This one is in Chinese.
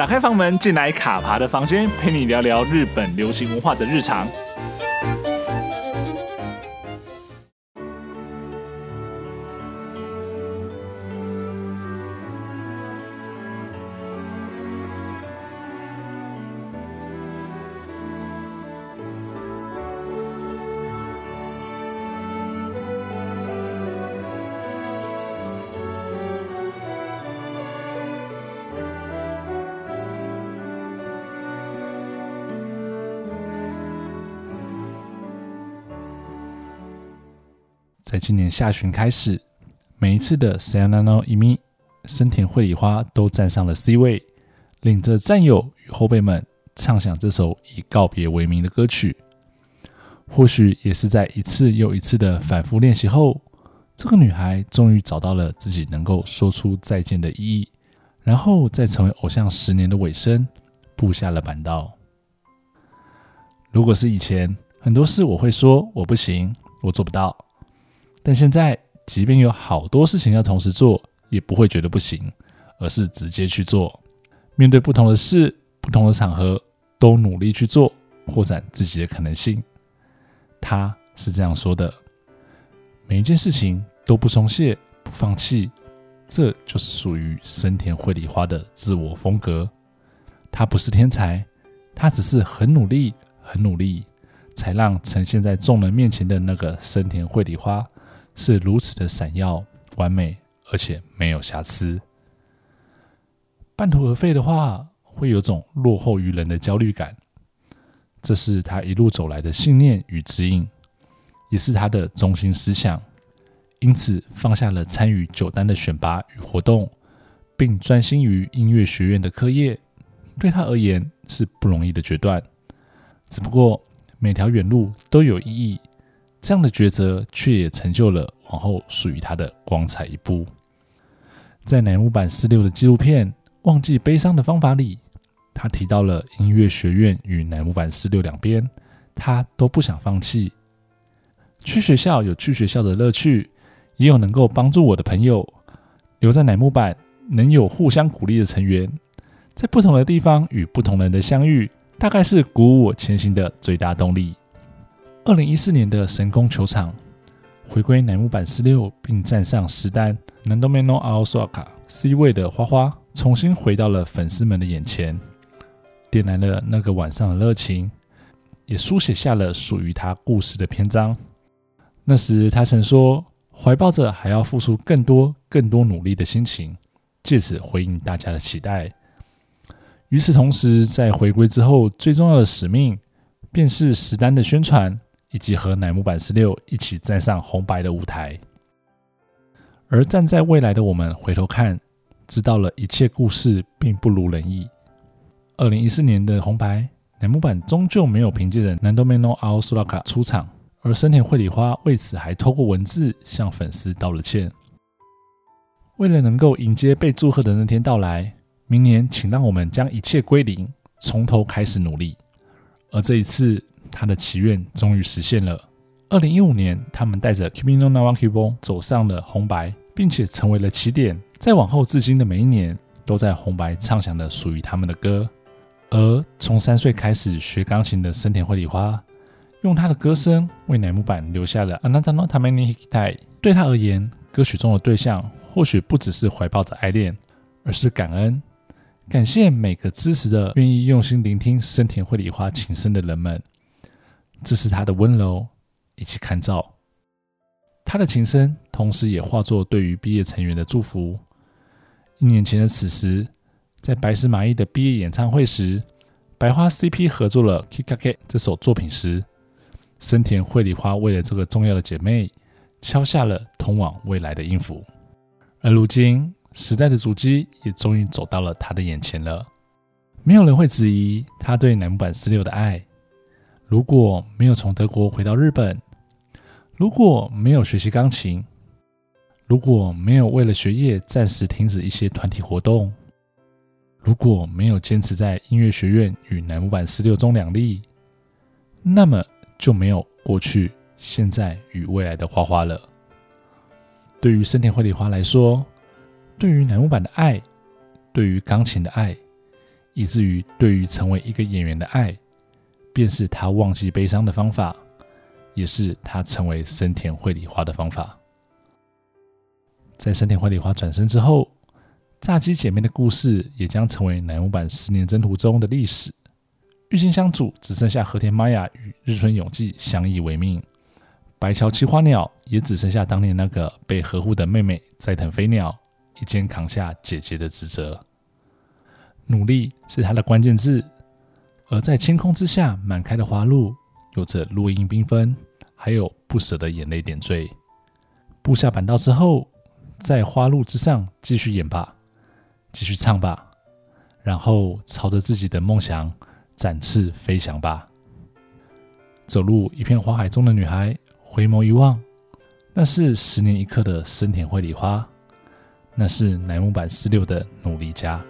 打开房门，进来卡爬的房间，陪你聊聊日本流行文化的日常。在今年下旬开始，每一次的 Sayonara no Imi 深田绘里花都站上了 C 位，领着战友与后辈们唱响这首以告别为名的歌曲。或许也是在一次又一次的反复练习后，这个女孩终于找到了自己能够说出再见的意义，然后在成为偶像十年的尾声，布下了板道。如果是以前，很多事我会说我不行，我做不到。但现在，即便有好多事情要同时做，也不会觉得不行，而是直接去做。面对不同的事、不同的场合，都努力去做，扩展自己的可能性。他是这样说的：每一件事情都不松懈、不放弃，这就是属于森田绘里花的自我风格。他不是天才，他只是很努力、很努力，才让呈现在众人面前的那个森田绘里花。是如此的闪耀、完美，而且没有瑕疵。半途而废的话，会有种落后于人的焦虑感。这是他一路走来的信念与指引，也是他的中心思想。因此，放下了参与九单的选拔与活动，并专心于音乐学院的课业，对他而言是不容易的决断。只不过，每条远路都有意义。这样的抉择，却也成就了往后属于他的光彩一步。在乃木坂四六的纪录片《忘记悲伤的方法》里，他提到了音乐学院与乃木坂四六两边，他都不想放弃。去学校有去学校的乐趣，也有能够帮助我的朋友。留在乃木坂，能有互相鼓励的成员，在不同的地方与不同人的相遇，大概是鼓舞我前行的最大动力。二零一四年的神宫球场回归乃木坂四六，并站上十单 Nadome no aoso 卡 C 位的花花，重新回到了粉丝们的眼前，点燃了那个晚上的热情，也书写下了属于他故事的篇章。那时他曾说，怀抱着还要付出更多、更多努力的心情，借此回应大家的期待。与此同时，在回归之后，最重要的使命便是十单的宣传。以及和乃木坂十六一起站上红白的舞台，而站在未来的我们回头看，知道了一切故事并不如人意。二零一四年的红白，乃木坂终究没有凭借着 Nadome no Aosoraka 出场，而深田绘里花为此还透过文字向粉丝道了歉。为了能够迎接被祝贺的那天到来，明年请让我们将一切归零，从头开始努力。而这一次。他的祈愿终于实现了。二零一五年，他们带着《Kimi no Na wa Kibou》走上了红白，并且成为了起点。再往后至今的每一年，都在红白唱响了属于他们的歌。而从三岁开始学钢琴的深田绘里花，用他的歌声为乃木坂留下了《あなたのために弾きたい》。对他而言，歌曲中的对象或许不只是怀抱着爱恋，而是感恩，感谢每个支持的、愿意用心聆听深田绘里花琴声的人们。 这是他的温柔以及看照，他的琴声同时也化作对于毕业成员的祝福。一年前的此时，在白石麻衣的毕业演唱会时，白花 CP 合作了《Kikake》这首作品时，森田绘里花为了这个重要的姐妹敲下了通往未来的音符。而如今，时代的足迹也终于走到了他的眼前了。没有人会质疑他对南木坂46的爱。如果没有从德国回到日本，如果没有学习钢琴，如果没有为了学业暂时停止一些团体活动，如果没有坚持在音乐学院与南木坂46中两立，那么就没有过去、现在与未来的花花了。对于森田绘里花来说，对于南木板的爱，对于钢琴的爱，以至于对于成为一个演员的爱，便是他忘记悲伤的方法，也是他成为森田绘里花的方法。在森田绘里花转生之后，炸鸡姐妹的故事也将成为乃木坂十年征途中的历史。郁金香组只剩下和田玛雅与日村勇纪相依为命，白桥七花鸟也只剩下当年那个被呵护的妹妹斋藤飞鸟，一肩扛下姐姐的职责。努力是她的关键字，而在天空之下满开的花路，有着落英缤纷，还有不舍的眼泪点缀。布下板道之后，在花路之上继续演吧。继续唱吧，然后朝着自己的梦想展翅飞翔吧。走入一片花海中的女孩，回眸一望，那是十年一刻的深田绘里花，那是乃木坂四六的努力家。